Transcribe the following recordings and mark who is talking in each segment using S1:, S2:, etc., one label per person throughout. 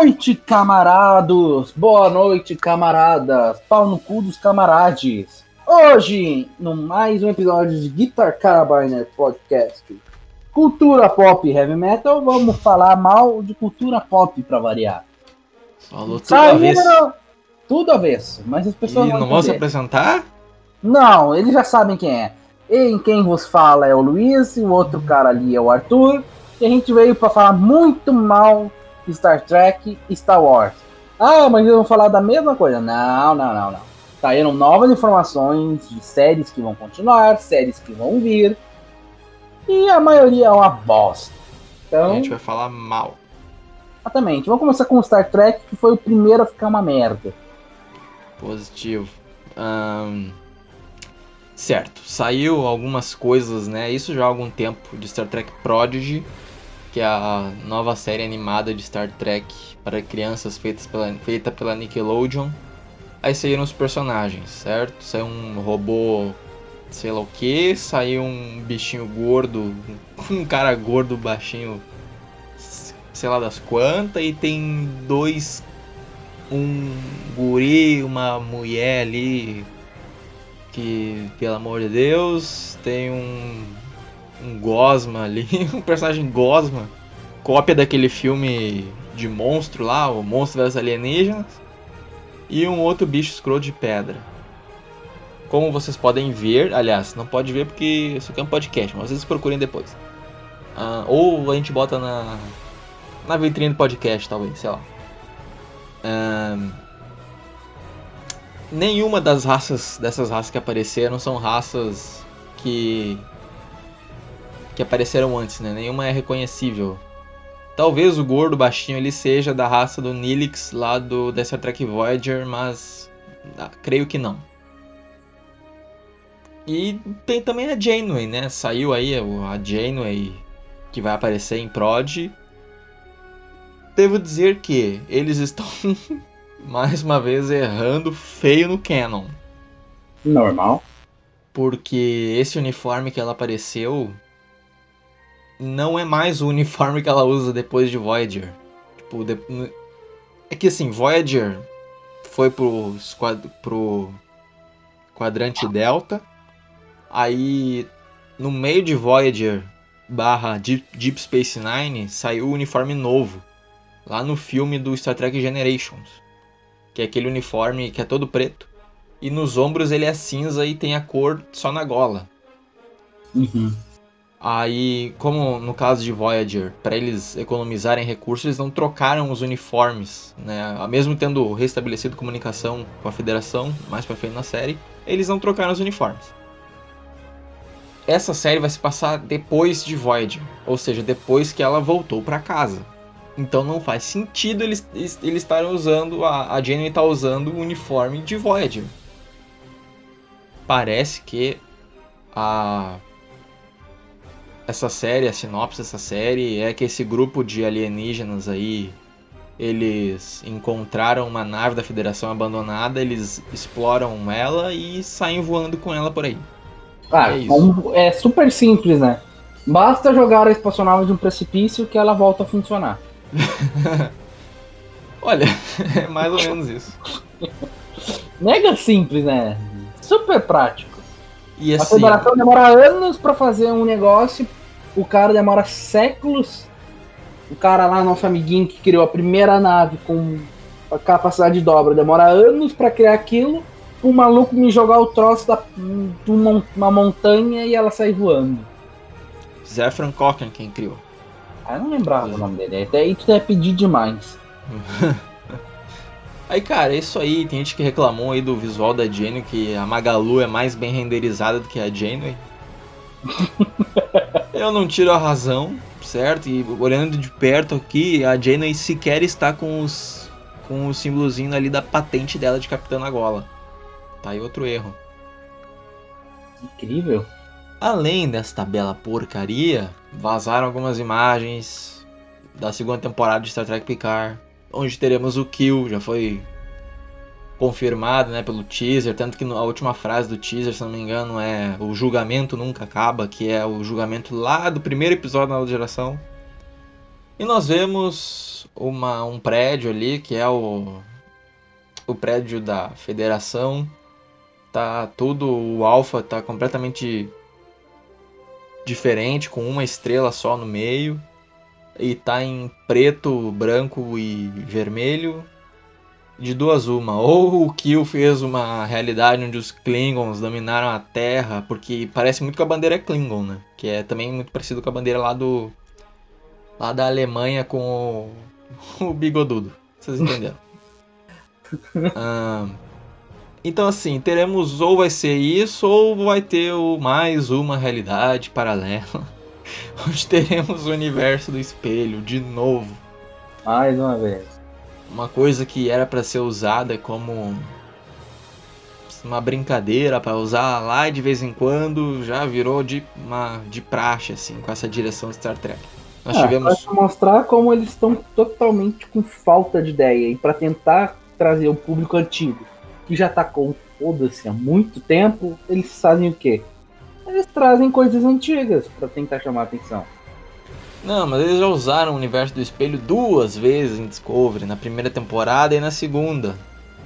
S1: Boa noite, camarados! Boa noite, camaradas! Pau no cu dos camarades! Hoje, no mais um episódio de Guitar Carabiner Podcast, cultura pop e heavy metal, vamos falar mal de cultura pop pra variar.
S2: Falou tudo avesso.
S1: Tudo avesso, mas as pessoas
S2: E não vão se apresentar?
S1: Não, eles já sabem quem é. E quem vos fala é o Luiz, e o outro cara ali é o Arthur. E a gente veio para falar muito mal Star Trek e Star Wars. Ah, mas eles vão falar da mesma coisa. Não, não, não, não. Saíram novas informações de séries que vão continuar, séries que vão vir. E a maioria é uma bosta. Então,
S2: A gente vai falar mal.
S1: exatamente. Vamos começar com o Star Trek, que foi o primeiro a ficar uma merda.
S2: Positivo. Ahn, Certo, saiu algumas coisas, né? Isso já há algum tempo de Star Trek Prodigy, que é a nova série animada de Star Trek para crianças feitas pela, feita pela Nickelodeon. Aí saíram os personagens, certo? Saiu um robô, sei lá o que, saiu um bichinho gordo, um cara gordo, baixinho, sei lá das quantas, e tem dois, um guri, uma mulher ali, que, pelo amor de Deus, tem um, um Gosma ali, um personagem Gosma, cópia daquele filme de monstro lá, o Monstro das Alienígenas, e um outro bicho escroto de pedra. Como vocês podem ver, aliás, não pode ver porque isso aqui é um podcast, mas vocês procurem depois. Ah, ou a gente bota na, na vitrine do podcast, talvez, sei lá. Nenhuma das raças dessas raças que apareceram são raças que que apareceram antes, né? Nenhuma é reconhecível. Talvez o gordo baixinho ele seja da raça do Nilix lá do Star Trek Voyager, mas ah, creio que não. E tem também a Janeway, né? Saiu aí a Janeway que vai aparecer em Prod. Devo dizer que eles estão mais uma vez errando feio no canon.
S1: Normal.
S2: Porque esse uniforme que ela apareceu não é mais o uniforme que ela usa depois de Voyager. Tipo, de- é que assim, Voyager foi pro, pro quadrante Delta. Aí, no meio de Voyager barra Deep, Deep Space Nine, saiu o uniforme novo. Lá no filme do Star Trek Generations. Que é aquele uniforme que é todo preto. E nos ombros ele é cinza e tem a cor só na gola.
S1: Uhum.
S2: Aí, como no caso de Voyager, para eles economizarem recursos, eles não trocaram os uniformes, né? Mesmo tendo restabelecido comunicação com a Federação, mais pra frente na série, eles não trocaram os uniformes. Essa série vai se passar depois de Voyager, ou seja, depois que ela voltou pra casa. Então não faz sentido eles eles estarem usando a a Janeway tá usando o uniforme de Voyager. Parece que a essa série, a sinopse dessa série é que esse grupo de alienígenas aí, eles encontraram uma nave da Federação abandonada, eles exploram ela e saem voando com ela por aí.
S1: Cara,
S2: É
S1: é, super simples, né? Basta jogar a espaçonave de um precipício que ela volta a funcionar.
S2: Olha, é mais ou menos isso.
S1: Mega simples, né? Super prático.
S2: E
S1: A
S2: assim,
S1: federação demora anos pra fazer um negócio, o cara demora séculos. O cara lá, nosso amiguinho que criou a primeira nave com a capacidade de dobra, demora anos pra criar aquilo. O maluco me jogar o troço da, de uma, uma montanha e ela sair voando.
S2: Zefran Cochrane quem criou.
S1: Ah, eu não lembrava o nome dele. Até aí tu é pedir demais.
S2: Aí, cara, é isso aí. Tem gente que reclamou aí do visual da Janeway, que a Magalu é mais bem renderizada do que a Janeway. Eu não tiro a razão, certo? E olhando de perto aqui, a Janeway sequer está com os com o símbolozinho ali da patente dela de Capitã Nagola. Tá aí outro erro.
S1: Incrível.
S2: Além desta bela porcaria, vazaram algumas imagens da segunda temporada de Star Trek Picard, onde teremos o Kill, já foi confirmado, né, pelo teaser, tanto que a última frase do teaser, se não me engano, é o julgamento nunca acaba, que é o julgamento lá do primeiro episódio da nova geração. E nós vemos uma, um prédio ali, que é o, o prédio da federação. Tá tudo, o Alpha tá completamente diferente, com uma estrela só no meio. E tá em preto, branco e vermelho. De duas uma. Ou o Kill fez uma realidade onde os Klingons dominaram a Terra, porque parece muito com a bandeira Klingon, né? Que é também muito parecido com a bandeira lá do. lá da Alemanha com o, o bigodudo. Vocês entenderam? ah, então assim, teremos ou vai ser isso, ou vai ter o, mais uma realidade paralela. Onde teremos o universo do espelho de novo.
S1: Mais uma vez.
S2: Uma coisa que era para ser usada como uma brincadeira para usar lá de vez em quando, já virou de uma de praxe assim, com essa direção de Star Trek.
S1: Nós ah, tivemos para mostrar como eles estão totalmente com falta de ideia e para tentar trazer o público antigo que já tá com foda-se há muito tempo, eles fazem o quê? Eles trazem coisas antigas para tentar chamar a atenção.
S2: Não, mas eles já usaram o universo do espelho duas vezes em Discovery, na primeira temporada e na segunda.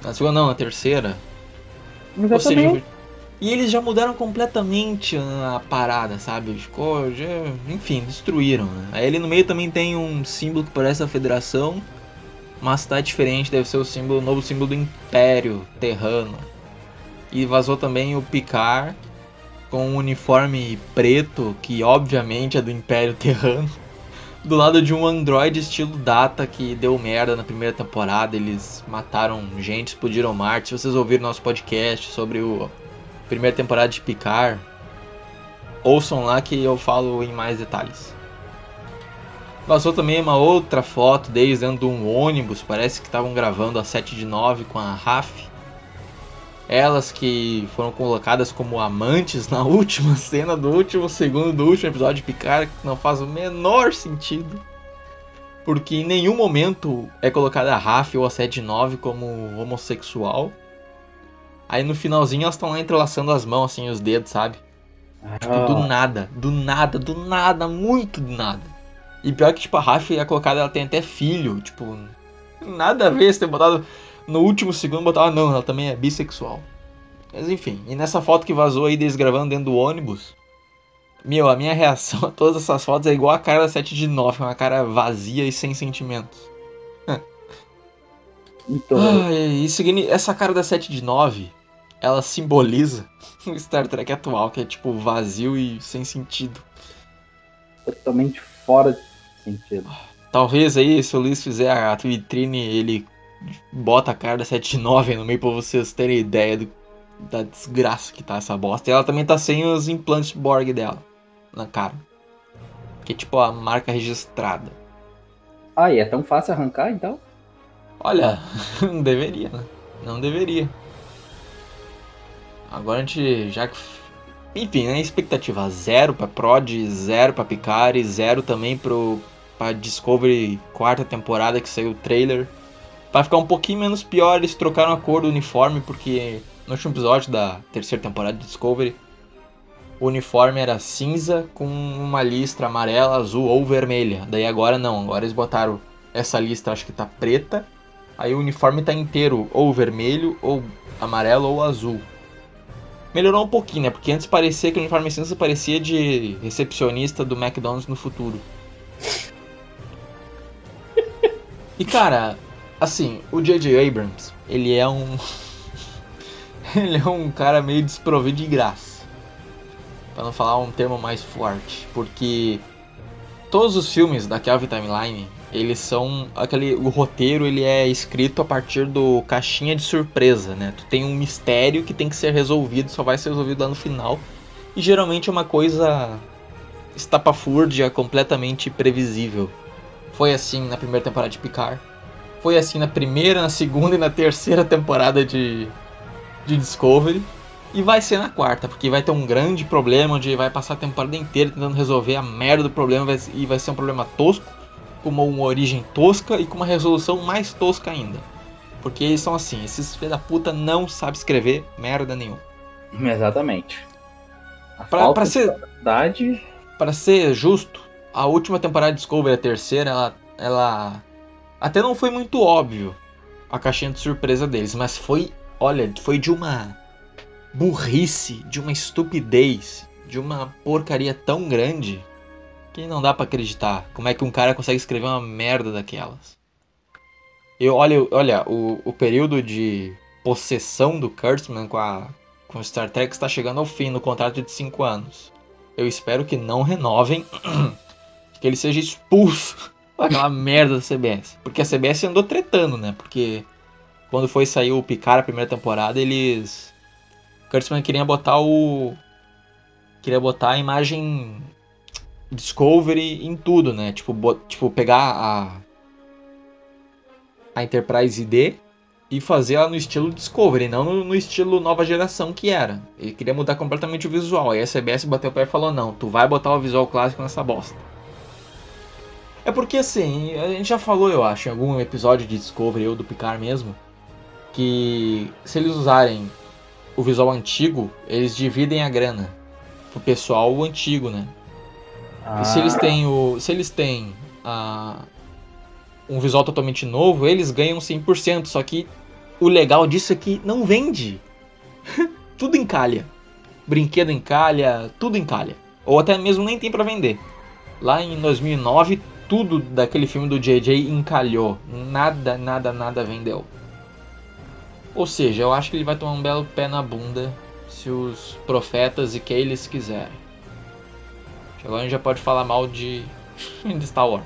S2: Na segunda não, na terceira.
S1: Ou seja,
S2: e eles já mudaram completamente a parada, sabe? Ficou, já, enfim, destruíram. Né? Aí ali no meio também tem um símbolo que parece a Federação, mas tá diferente, deve ser o símbolo, o novo símbolo do Império Terrano. E vazou também o Picard com um uniforme preto, que obviamente é do Império Terrano. Do lado de um androide estilo Data que deu merda na primeira temporada, eles mataram gente, explodiram Marte. Se vocês ouviram nosso podcast sobre o primeira temporada de Picard, ouçam lá que eu falo em mais detalhes. Vazou também uma outra foto deles dentro de um ônibus, parece que estavam gravando a 7 de 9 com a Raf. Elas que foram colocadas como amantes na última cena do último segundo do último episódio de Picard, que não faz o menor sentido. Porque em nenhum momento é colocada a Raf ou a 7 de 9 como homossexual. Aí no finalzinho elas estão lá entrelaçando as mãos, assim, os dedos, sabe? Tipo, do ah. nada, do nada, do nada, muito do nada. E pior que, tipo, a Raf é colocada, ela tem até filho, tipo, nada a ver se ter botado no último segundo, botar, ah, não, ela também é bissexual. Mas enfim, e nessa foto que vazou aí deles gravando dentro do ônibus, meu, a minha reação a todas essas fotos é igual a cara da 7 de 9, uma cara vazia e sem sentimentos. Então... Ah, e seguindo, essa cara da 7 de 9, ela simboliza o Star Trek atual, que é tipo vazio e sem sentido.
S1: Totalmente fora de sentido.
S2: Talvez aí, se o Luiz fizer a vitrine, ele bota a cara da 79 no meio pra vocês terem ideia do, da desgraça que tá essa bosta. E ela também tá sem os implantes Borg dela na cara. Que é tipo a marca registrada.
S1: Ah, e é tão fácil arrancar então?
S2: Olha, não deveria, né? Não deveria. Agora a gente, já que enfim, né, expectativa zero para Prod, zero para Picard, zero também pro para Discovery quarta temporada que saiu o trailer. Para ficar um pouquinho menos pior, eles trocaram a cor do uniforme porque no último episódio da terceira temporada de Discovery o uniforme era cinza com uma listra amarela, azul ou vermelha. Daí agora não, agora eles botaram essa listra, acho que tá preta. Aí o uniforme tá inteiro ou vermelho, ou amarelo ou azul melhorou um pouquinho, né? Porque antes parecia que o uniforme cinza parecia de recepcionista do McDonald's no futuro. E cara, assim, o J.J. Abrams, ele é um. ele é um cara meio desprovido de graça. Pra não falar um termo mais forte. Porque todos os filmes da Kelvin Timeline eles são aquele o roteiro ele é escrito a partir do caixinha de surpresa, né? Tu tem um mistério que tem que ser resolvido, só vai ser resolvido lá no final. E geralmente é uma coisa estapafúrdia, completamente previsível. Foi assim na primeira temporada de Picard. Foi assim na primeira, na segunda e na terceira temporada de, de Discovery. E vai ser na quarta, porque vai ter um grande problema onde vai passar a temporada inteira tentando resolver a merda do problema e vai ser um problema tosco com uma origem tosca e com uma resolução mais tosca ainda. Porque eles são assim, esses filhos da puta não sabem escrever merda nenhuma.
S1: Exatamente.
S2: Pra, pra ser. Para ser justo, a última temporada de Discovery, a terceira, ela ela até não foi muito óbvio a caixinha de surpresa deles, mas foi, olha, foi de uma burrice, de uma estupidez, de uma porcaria tão grande que não dá para acreditar. Como é que um cara consegue escrever uma merda daquelas? Eu olha, olha, o, o período de possessão do Kurtzman com a com Star Trek está chegando ao fim no contrato de 5 anos. Eu espero que não renovem, que ele seja expulso daquela merda da CBS. Porque a CBS andou tretando, né? Porque quando foi sair o Picard a primeira temporada, eles. Kurtzman queria botar o. Queria botar a imagem Discovery em tudo, né? Tipo, bot... tipo pegar a. A Enterprise D e fazer ela no estilo Discovery, não no, no, estilo nova geração que era. Ele queria mudar completamente o visual. Aí a CBS bateu o pé e falou: Não, tu vai botar o visual clássico nessa bosta. É porque assim, a gente já falou, eu acho, em algum episódio de Discovery ou do Picard mesmo, que se eles usarem o visual antigo, eles dividem a grana pro pessoal antigo, né? Ah. E se eles ah. têm o. Se eles têm a, um visual totalmente novo, eles ganham 100%. Só que o legal disso é que não vende. tudo encalha. Brinquedo encalha, tudo encalha. Ou até mesmo nem tem para vender. Lá em 2009, tudo daquele filme do JJ encalhou. Nada, nada, nada vendeu. Ou seja, eu acho que ele vai tomar um belo pé na bunda se os profetas e que eles quiserem. Agora a gente já pode falar mal de, de Star Wars.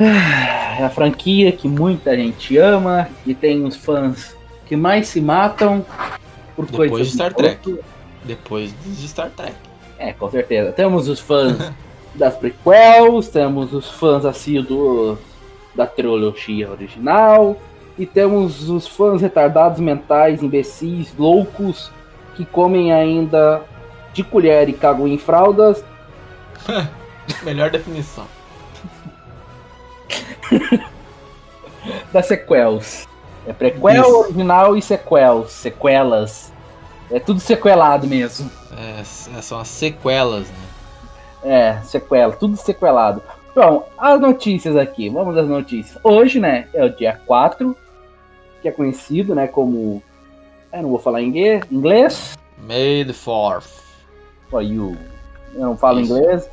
S1: É a franquia que muita gente ama, e tem os fãs que mais se matam
S2: por Depois coisas de Star Trek. Depois de Star Trek.
S1: É, com certeza. Temos os fãs das prequels, temos os fãs assíduos da trilogia original, e temos os fãs retardados mentais, imbecis, loucos, que comem ainda de colher e cagam em fraldas.
S2: Melhor definição.
S1: da sequels. É prequel, Isso. original e sequels. Sequelas. É tudo sequelado mesmo.
S2: É, é, são as sequelas, né?
S1: É, sequela, tudo sequelado. Bom, as notícias aqui, vamos às notícias. Hoje, né, é o dia 4, que é conhecido, né, como... Eu não vou falar inglês. inglês.
S2: May the 4th.
S1: For you. Eu não falo Isso. inglês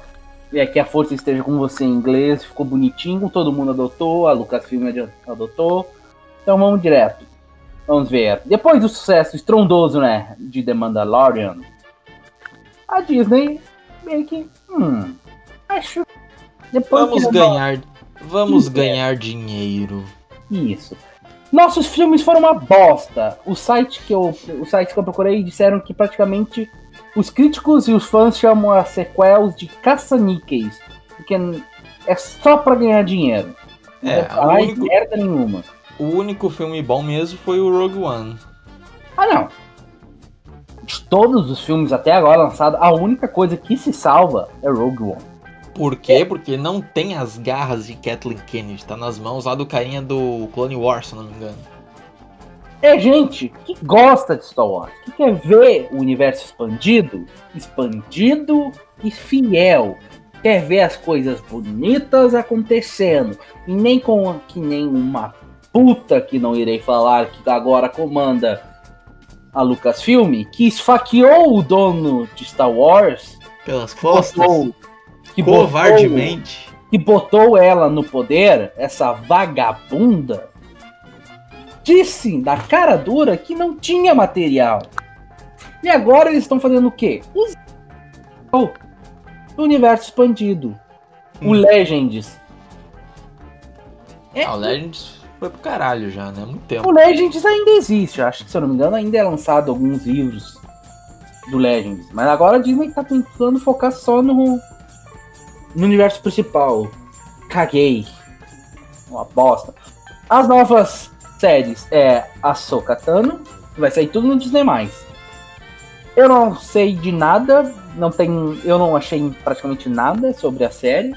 S1: é que a força esteja com você em inglês, ficou bonitinho, todo mundo adotou, a Lucasfilm adotou. Então vamos direto. Vamos ver. Depois do sucesso estrondoso, né, de The Mandalorian, a Disney meio que, hum, acho.
S2: Depois vamos ganhar, vamos ganhar dinheiro.
S1: Isso. Nossos filmes foram uma bosta. O site que eu, o site que eu procurei disseram que praticamente os críticos e os fãs chamam as sequels de caça-níqueis, porque é só para ganhar dinheiro.
S2: É,
S1: não é único, merda nenhuma.
S2: O único filme bom mesmo foi o Rogue One.
S1: Ah, não. Todos os filmes até agora lançados, a única coisa que se salva é Rogue One.
S2: Por quê? É. Porque não tem as garras de Kathleen Kennedy. Tá nas mãos lá do carinha do Clone Wars, se não me engano
S1: é gente que gosta de Star Wars, que quer ver o universo expandido, expandido e fiel. Quer ver as coisas bonitas acontecendo. E nem com que nem uma puta que não irei falar que agora comanda a Lucasfilm, que esfaqueou o dono de Star Wars
S2: pelas costas, botou, que covardemente,
S1: botou, que botou ela no poder, essa vagabunda disse na cara dura que não tinha material. E agora eles estão fazendo o quê? O universo expandido. Hum. O Legends.
S2: É, ah, o Legends foi pro caralho já, né? Muito tempo.
S1: O Legends ainda existe. Acho que, se eu não me engano, ainda é lançado alguns livros do Legends. Mas agora a Disney tá tentando focar só no, no universo principal. Caguei. Uma bosta. As novas séries é a Sokatano, vai sair tudo no Disney+. Eu não sei de nada, não tem, eu não achei praticamente nada sobre a série.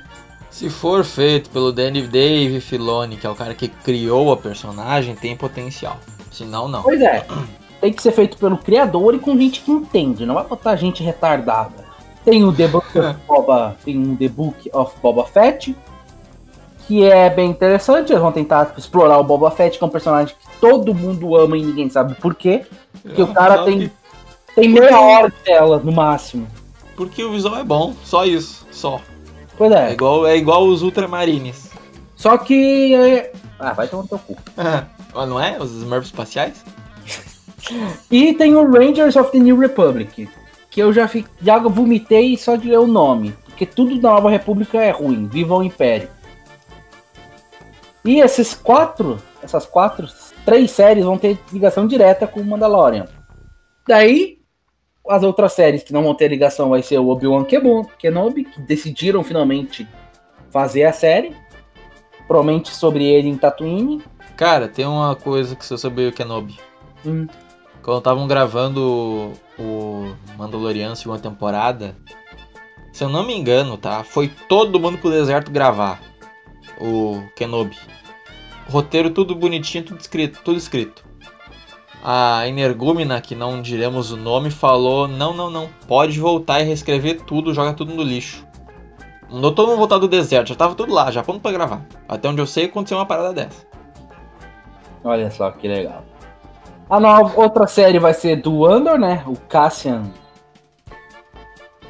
S2: Se for feito pelo Danny Dave Filoni, que é o cara que criou a personagem, tem potencial. Se não, não.
S1: Pois é. Tem que ser feito pelo criador e com gente que entende, não vai botar gente retardada. Tem o The Book of Boba, tem um The Book of Boba Fett, que é bem interessante. Eles vão tentar explorar o Boba Fett, que é um personagem que todo mundo ama e ninguém sabe por quê. Porque o cara tem, tem meia hora de tela, no máximo.
S2: Porque o visual é bom, só isso, só.
S1: Pois
S2: É
S1: é.
S2: igual, é igual os Ultramarines.
S1: Só que. é, Ah, vai tomar no teu cu.
S2: Ah, Não é? Os Smurfs espaciais?
S1: E tem o Rangers of the New Republic. Que eu já, fi... já vomitei só de ler o nome. Porque tudo da Nova República é ruim. Viva o Império. E esses quatro, essas quatro, três séries vão ter ligação direta com o Mandalorian. Daí, as outras séries que não vão ter ligação vai ser o Obi-Wan Kenobi, que decidiram finalmente fazer a série. Provavelmente sobre ele em Tatooine.
S2: Cara, tem uma coisa que você sabia o Kenobi.
S1: Hum.
S2: Quando estavam gravando o Mandalorian segunda temporada, se eu não me engano, tá? Foi todo mundo pro deserto gravar o Kenobi. Roteiro tudo bonitinho, tudo escrito, tudo escrito. A Energúmena, que não diremos o nome, falou: não, não, não, pode voltar e reescrever tudo, joga tudo no lixo. Mandou todo mundo voltar do deserto, já tava tudo lá, já pronto pra gravar. Até onde eu sei, aconteceu uma parada dessa.
S1: Olha só que legal. A nova, outra série vai ser do Andor, né? O Cassian.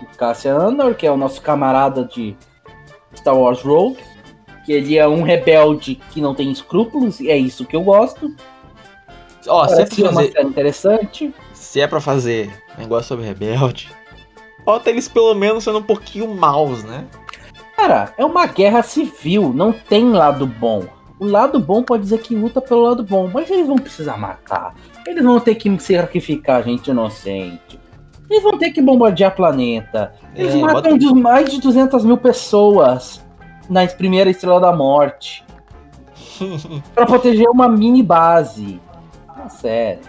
S1: O Cassian Andor, que é o nosso camarada de Star Wars Rogue. Que ele é um rebelde que não tem escrúpulos, e é isso que eu gosto.
S2: Ó, se é pra
S1: uma
S2: fazer,
S1: série interessante.
S2: se é pra fazer negócio sobre rebelde, bota eles pelo menos sendo um pouquinho maus, né?
S1: Cara, é uma guerra civil, não tem lado bom. O lado bom pode dizer que luta pelo lado bom, mas eles vão precisar matar. Eles vão ter que sacrificar gente inocente. Eles vão ter que bombardear planeta. Eles
S2: É,
S1: matam
S2: bota-
S1: mais de 200 mil pessoas na primeira Estrela da Morte Pra proteger uma mini base. Sério.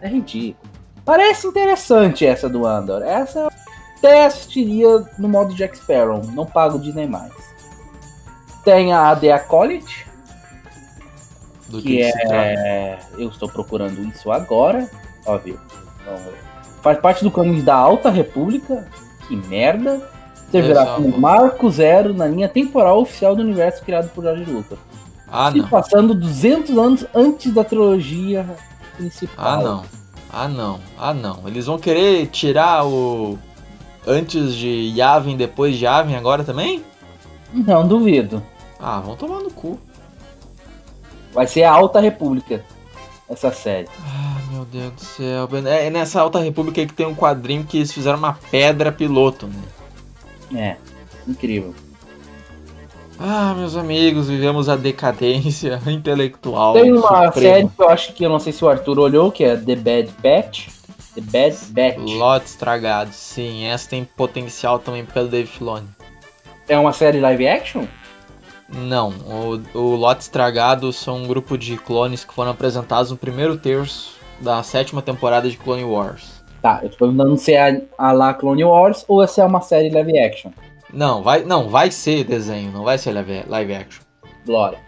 S1: É ridículo. Parece interessante essa do Andor. Essa eu até assistiria no modo Jack Sparrow. Não pago Disney mais. Tem a The Acolyte,
S2: Do
S1: que
S2: trata.
S1: é. Eu estou procurando isso agora. Ó, viu? Então, faz parte do caminho da Alta República. Que merda. Servirá
S2: Exato.
S1: como marco zero na linha temporal oficial do universo criado por George Lucas.
S2: Ah,
S1: se
S2: não.
S1: passando 200 anos antes da trilogia principal.
S2: Ah, não. Ah, não. Ah, não. Eles vão querer tirar o. Antes de Yavin, depois de Yavin agora também?
S1: Não duvido.
S2: Ah, vão tomar no cu.
S1: Vai ser a Alta República essa série.
S2: Ah, meu Deus do céu. É nessa Alta República aí que tem um quadrinho que eles fizeram uma pedra piloto, né?
S1: É, incrível.
S2: Ah, meus amigos, vivemos a decadência intelectual.
S1: Tem uma
S2: suprema.
S1: série que eu acho que eu não sei se o Arthur olhou, que é The Bad Batch. The Bad Batch.
S2: Lote estragado, sim. Essa tem potencial também do Dave Filoni.
S1: É uma série live action?
S2: Não, o, o Lote Estragado são um grupo de clones que foram apresentados no primeiro terço da sétima temporada de Clone Wars.
S1: Tá, eu tô perguntando se é a, a lá Clone Wars ou se é uma série live action.
S2: Não, vai, não, vai ser desenho, não vai ser live, live action.
S1: Glória.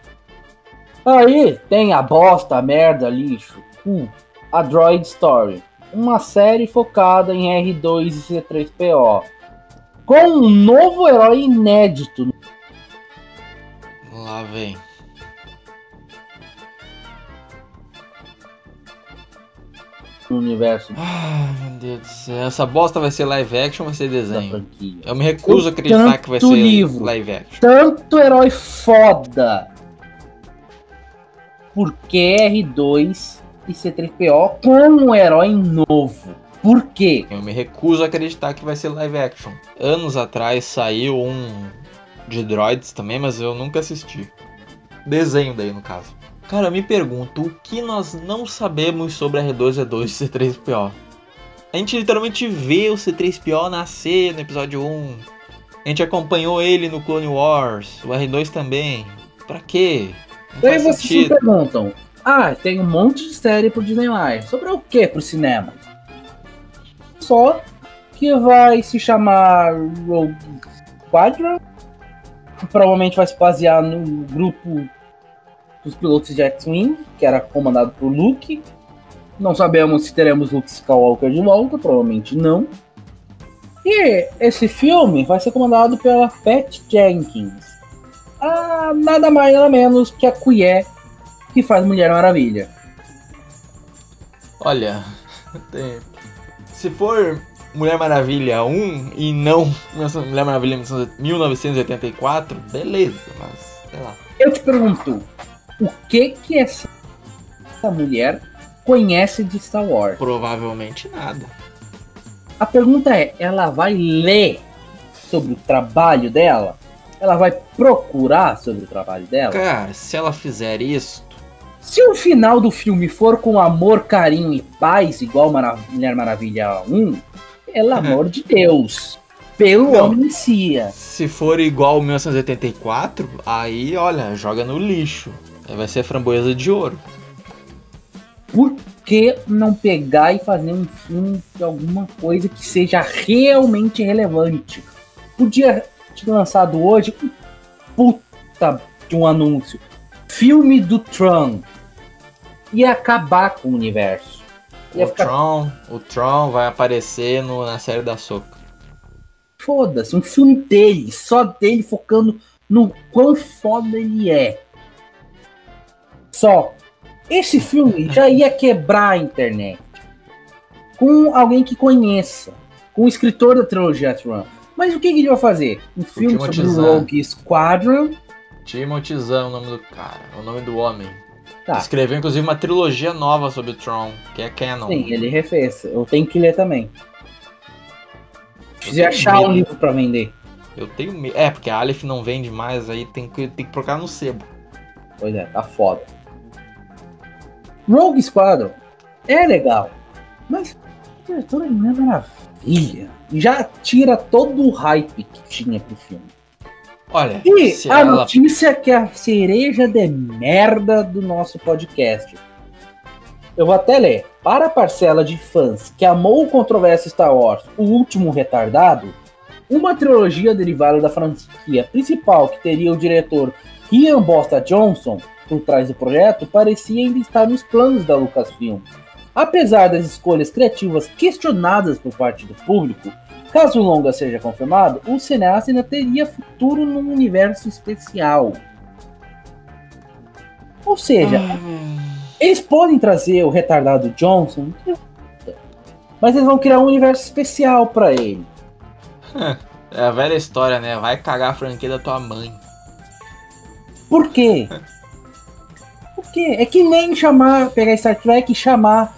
S1: Aí tem a bosta, a merda, lixo. Uh, a Droid Story. Uma série focada em R2 e C3PO. Com um novo herói inédito.
S2: Lá vem.
S1: No universo
S2: Ah, meu Deus do céu. Essa bosta vai ser live action ou vai ser desenho? Eu me recuso a acreditar que vai ser
S1: livro.
S2: live action.
S1: Tanto herói foda. Por que R2 e C3PO com um herói novo? Por quê?
S2: Eu me recuso a acreditar que vai ser live action. Anos atrás saiu um de droids também, mas eu nunca assisti. Desenho daí, no caso. Cara, eu me pergunto, o que nós não sabemos sobre R2-D2 e C3PO? A gente literalmente vê o C3PO nascer no episódio 1. A gente acompanhou ele no Clone Wars, o R2 também. Pra quê? Não
S1: Daí vocês se perguntam: Ah, tem um monte de série pro Disney mais. Sobre o que pro cinema? Só que vai se chamar Rogue Squadron. Provavelmente vai se basear no grupo dos pilotos de X-Wing, que era comandado por Luke. Não sabemos se teremos Luke Skywalker de volta, provavelmente não. E esse filme vai ser comandado pela Pat Jenkins, a nada mais nada menos que a Cuié que faz Mulher Maravilha.
S2: Olha, se for Mulher Maravilha 1 e não Mulher Maravilha 1984, beleza, mas sei lá.
S1: Eu te pergunto, o que que essa mulher conhece de Star Wars?
S2: Provavelmente nada.
S1: A pergunta é, ela vai ler sobre o trabalho dela? Ela vai procurar sobre o trabalho dela?
S2: Cara, se ela fizer isso,
S1: Se o final do filme for com amor, carinho e paz, igual Mara- Mulher Maravilha 1, pelo amor de Deus, pelo
S2: Não.
S1: Omnicia.
S2: se for igual 1984, aí olha, joga no lixo. Aí vai ser framboesa de ouro.
S1: Por que não pegar e fazer um filme de alguma coisa que seja realmente relevante? Podia ter lançado hoje um puta de um anúncio. Filme do Tron. Ia acabar com o universo. Ia
S2: O
S1: ficar
S2: Tron, o Tron vai aparecer no- na série da Soca.
S1: foda-se. Um filme dele, só dele focando no quão foda ele é. Só. Esse filme já ia quebrar a internet. Com alguém que conheça. Com o escritor da trilogia Tron. Mas o que, que ele vai fazer? Um filme sobre o
S2: Timothy Zahn.
S1: Rogue Squadron.
S2: Timothy Zahn, o nome do cara, o nome do homem.
S1: Tá.
S2: Escreveu inclusive uma trilogia nova sobre o Tron, que é canon.
S1: Sim, ele refez. Eu tenho que ler também. Precisa achar um
S2: medo.
S1: livro pra vender.
S2: Eu tenho medo. É, porque a Aleph não vende mais, aí tem que, tem que procurar no sebo.
S1: Pois é, tá foda. Rogue Squadron é legal, mas a diretora não é maravilha. Já tira todo o hype que tinha pro filme.
S2: Olha,
S1: E a
S2: ela.
S1: notícia que é a cereja de merda do nosso podcast. Eu vou até ler. Para a parcela de fãs que amou o controverso Star Wars, O Último Retardado, uma trilogia derivada da franquia principal que teria o diretor Ian Bosta Johnson por trás do projeto parecia ainda estar nos planos da Lucasfilm. Apesar das escolhas criativas questionadas por parte do público, caso o longa seja confirmado, o cineasta ainda teria futuro num universo especial. Ou seja,
S2: Ah,
S1: eles podem trazer o retardado Johnson, mas eles vão criar um universo especial pra ele.
S2: É a velha história, né? Vai cagar a franquia da tua mãe.
S1: Por quê? Quê? É que nem chamar, pegar Star Trek e chamar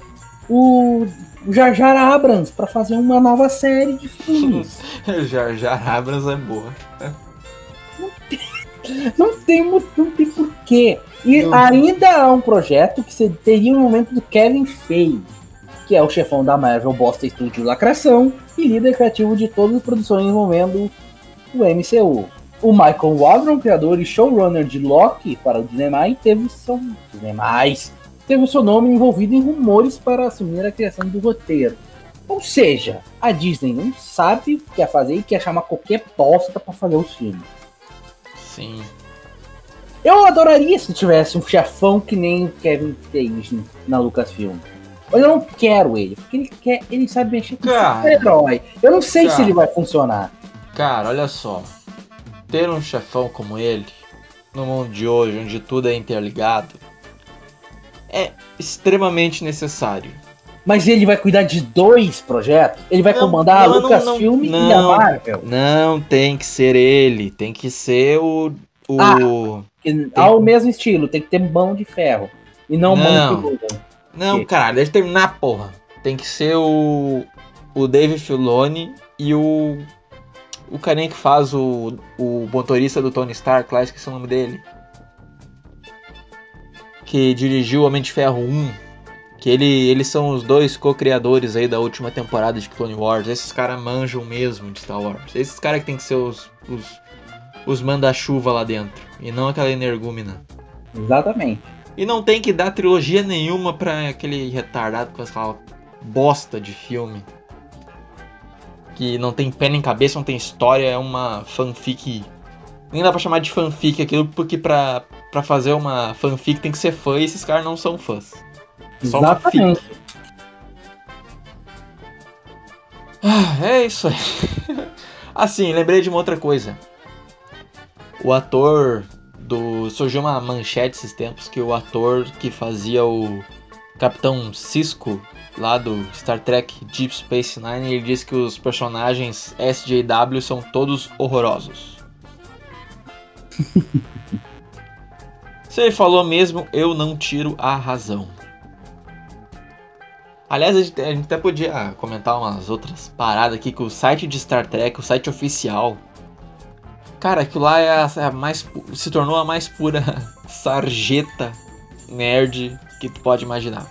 S1: o o Jar Jar Abrams pra fazer uma nova série de filmes.
S2: Jar Jar Abrams é boa.
S1: não tem mo- não tem porquê. E
S2: Não.
S1: ainda há um projeto que você teria um momento do Kevin Feige, que é o chefão da Marvel Bosta Studio Lacração e líder criativo de todas as produções envolvendo o MCU. O Michael Waldron, criador e showrunner de Loki para o Disney+, teve seu, Disney+, teve o seu nome envolvido em rumores para assumir a criação do roteiro. Ou seja, a Disney não sabe o que quer fazer e quer chamar qualquer bosta para fazer o filme.
S2: Sim.
S1: Eu adoraria se tivesse um chefão que nem o Kevin Feige na Lucasfilm. Mas eu não quero ele, porque ele quer, ele sabe mexer com
S2: Cara.
S1: super-herói. Eu não sei se
S2: Cara.
S1: ele vai funcionar.
S2: Cara, olha só. Ter um chefão como ele, no mundo de hoje, onde tudo é interligado, é extremamente necessário.
S1: Mas ele vai cuidar de dois projetos? Ele vai
S2: Não,
S1: comandar
S2: não,
S1: a Lucasfilm
S2: não,
S1: e a. Marvel?
S2: Não tem que ser ele, tem que ser o. o...
S1: Ah. Que- Ao mesmo estilo, tem que ter mão de ferro. E não, mão
S2: Não.
S1: de luva.
S2: Não,
S1: Que?
S2: caralho, deixa eu terminar, porra. Tem que ser o. O Dave Filoni e o. O carinha que faz o. O motorista do Tony Stark lá, esqueci o nome dele. Que dirigiu o Homem de Ferro 1. Que ele, eles são os dois co-criadores aí da última temporada de Clone Wars. Esses caras manjam mesmo de Star Wars. Esses caras que tem que ser os. os os manda-chuva lá dentro. E não aquela energúmena.
S1: Exatamente.
S2: E não tem que dar trilogia nenhuma pra aquele retardado com aquela bosta de filme. Que não tem pé nem cabeça, não tem história, é uma fanfic. Nem dá pra chamar de fanfic aquilo, porque pra, pra fazer uma fanfic tem que ser fã e esses caras não são fãs. Só
S1: Exatamente.
S2: Ah, é isso aí. assim, lembrei de uma outra coisa. o ator do. Surgiu uma manchete esses tempos que o ator que fazia o Capitão Cisco lá do Star Trek Deep Space Nine, ele disse que os personagens SJW são todos horrorosos. Se ele falou mesmo, eu não tiro a razão. Aliás, a gente, a gente até podia comentar umas outras paradas aqui que o site de Star Trek, o site oficial, Cara, aquilo lá é a, é a, mais. se tornou a mais pura sarjeta nerd que tu pode imaginar.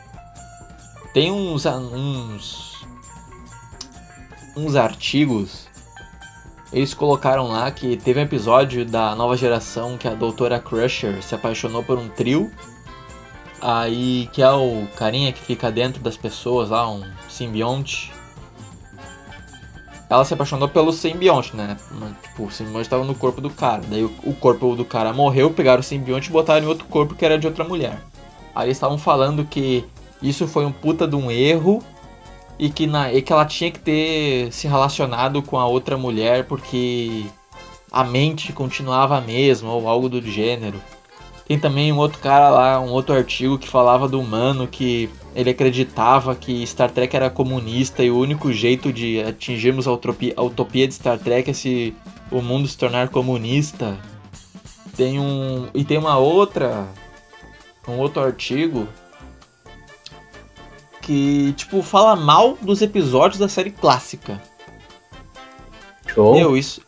S2: Tem uns. uns. uns artigos. Eles colocaram lá que teve um episódio da nova geração que a doutora Crusher se apaixonou por um trio. Aí que é o carinha que fica dentro das pessoas lá, um simbionte ela se apaixonou pelo simbionte, né? Tipo, o simbionte estava no corpo do cara. Daí o, corpo do cara morreu, pegaram o simbionte e botaram em outro corpo que era de outra mulher. Aí eles estavam falando que isso foi um puta de um erro e que, na, e que ela tinha que ter se relacionado com a outra mulher porque a mente continuava a mesma ou algo do gênero. Tem também um outro cara lá, um outro artigo que falava do humano que ele acreditava que Star Trek era comunista e o único jeito de atingirmos a utopia, a utopia de Star Trek é se o mundo se tornar comunista. Tem um e tem uma outra um outro artigo que tipo fala mal dos episódios da série clássica.
S1: Show.
S2: Meu, isso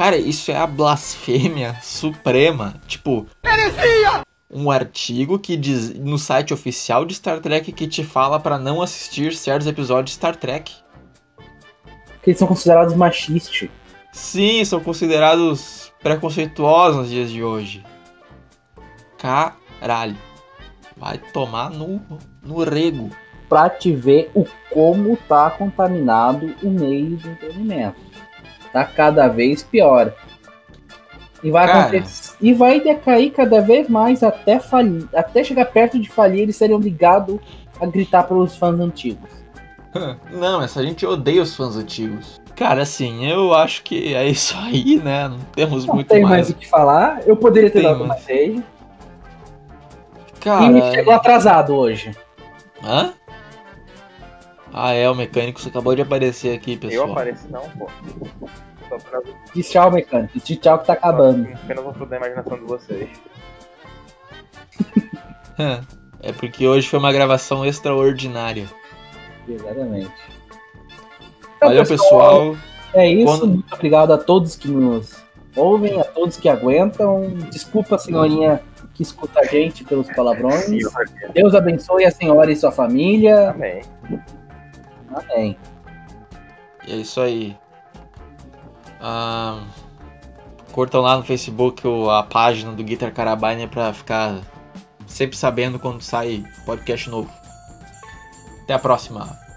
S2: Cara, isso é a blasfêmia suprema. Tipo. Heresia! Um artigo que diz no site oficial de Star Trek que te fala para não assistir certos episódios de Star Trek.
S1: Que eles são considerados machistas.
S2: Sim, são considerados preconceituosos nos dias de hoje. Caralho. Vai tomar no, no rego.
S1: Pra te ver o como tá contaminado o meio de entretenimento tá cada vez pior. E vai, acontecer, e vai decair cada vez mais até falir, até chegar perto de falir, eles seriam obrigados a gritar pelos fãs antigos.
S2: Não, essa gente odeia os fãs antigos. Cara, assim, eu acho que é isso aí, né? Não temos
S1: não
S2: muito
S1: tem mais. mais o que falar. Eu poderia ter dado uma save. Cara... E chegou atrasado hoje.
S2: Hã? Ah, é, o mecânico acabou de aparecer aqui, pessoal.
S3: Eu apareci não, pô.
S1: Diz tchau, mecânico. Diz tchau que tá acabando.
S3: Eu não vou a imaginação de vocês.
S2: é porque hoje foi uma gravação extraordinária.
S1: Exatamente.
S2: Então, Valeu, pessoal.
S1: É isso. Quando... Muito obrigado a todos que nos ouvem, a todos que aguentam. Desculpa, senhorinha, que escuta a gente pelos palavrões. Deus abençoe a senhora e sua família.
S3: Amém.
S1: Amém.
S2: E é isso aí. Ah, curtam lá no Facebook a página do Guitar Carabiner para ficar sempre sabendo quando sai podcast novo. Até a próxima.